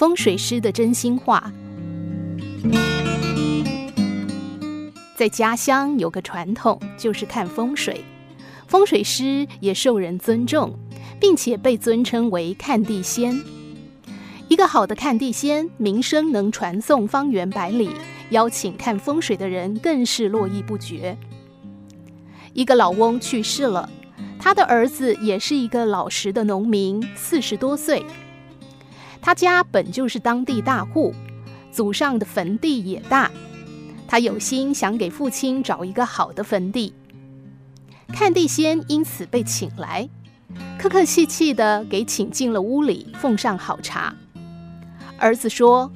风水师的真心话。在家乡有个传统，就是看风水，风水师也受人尊重，并且被尊称为看地仙。一个好的看地仙，名声能传颂方圆百里，邀请看风水的人更是络绎不绝。一个老翁去世了，他的儿子也是一个老实的农民，四十多岁。他家本就是当地大户，祖上的坟地也大。他有心想给父亲找一个好的坟地，看地仙因此被请来，客客气气地给请进了屋里，奉上好茶。儿子说：“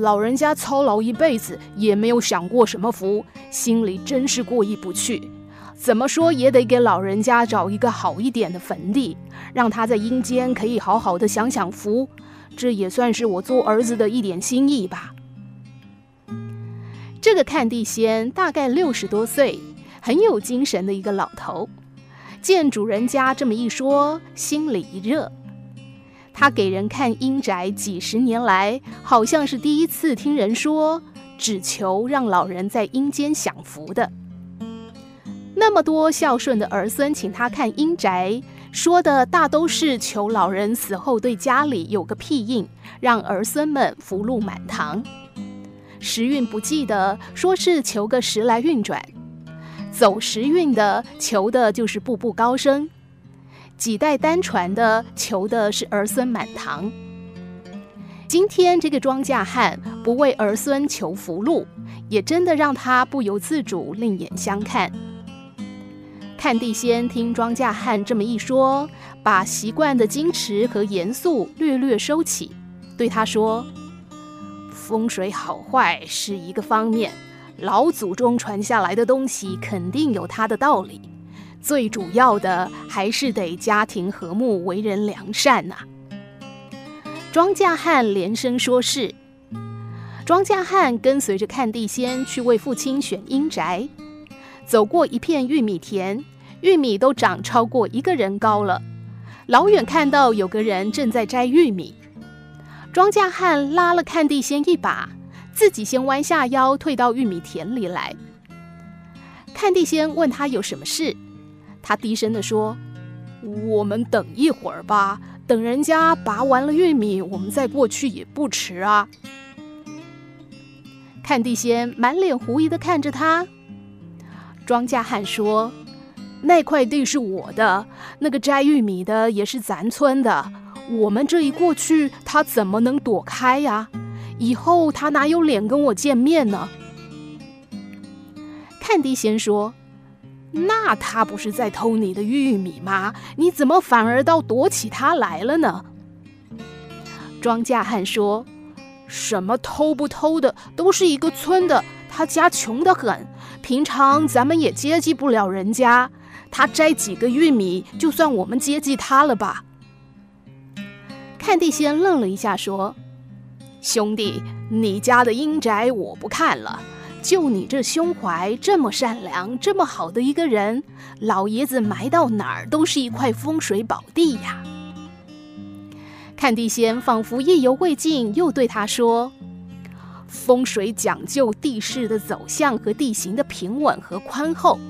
老人家操劳一辈子，也没有享过什么福，心里真是过意不去。”怎么说也得给老人家找一个好一点的坟地，让他在阴间可以好好的享享福，这也算是我做儿子的一点心意吧。这个看地仙大概六十多岁，很有精神的一个老头，见主人家这么一说，心里一热。他给人看阴宅几十年来，好像是第一次听人说，只求让老人在阴间享福的。那么多孝顺的儿孙请他看阴宅，说的大都是求老人死后对家里有个庇荫，让儿孙们福禄满堂；时运不济的，说是求个时来运转；走时运的，求的就是步步高升；几代单传的，求的是儿孙满堂。今天这个庄稼汉不为儿孙求福禄，也真的让他不由自主另眼相看。看地仙听庄稼汉这么一说，把习惯的矜持和严肃略略收起，对他说：“风水好坏是一个方面，老祖宗传下来的东西肯定有它的道理。最主要的还是得家庭和睦，为人良善呐、啊。”庄稼汉连声说是。庄稼汉跟随着看地仙去为父亲选阴宅。走过一片玉米田，玉米都长超过一个人高了。老远看到有个人正在摘玉米，庄稼汉拉了看地仙一把，自己先弯下腰退到玉米田里来。看地仙问他有什么事，他低声地说：“我们等一会儿吧，等人家拔完了玉米，我们再过去也不迟啊。”看地仙满脸狐疑地看着他。庄稼汉说：“那块地是我的，那个摘玉米的也是咱村的。我们这一过去，他怎么能躲开呀？以后他哪有脸跟我见面呢？”看地仙说：“那他不是在偷你的玉米吗？你怎么反而倒躲起他来了呢？”庄稼汉说：“什么偷不偷的，都是一个村的。他家穷得很。”平常咱们也接济不了人家，他摘几个玉米，就算我们接济他了吧？看地仙愣了一下，说：“兄弟，你家的阴宅我不看了，就你这胸怀这么善良、这么好的一个人，老爷子埋到哪儿都是一块风水宝地呀。”看地仙仿佛意犹未尽，又对他说。风水讲究地势的走向和地形的平稳和宽厚，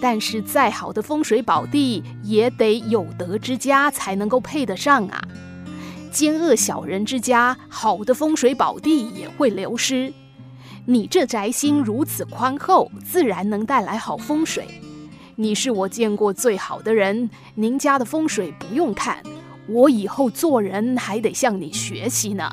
但是再好的风水宝地也得有德之家才能够配得上啊！奸恶小人之家，好的风水宝地也会流失。你这宅心如此宽厚，自然能带来好风水。你是我见过最好的人，您家的风水不用看，我以后做人还得向你学习呢。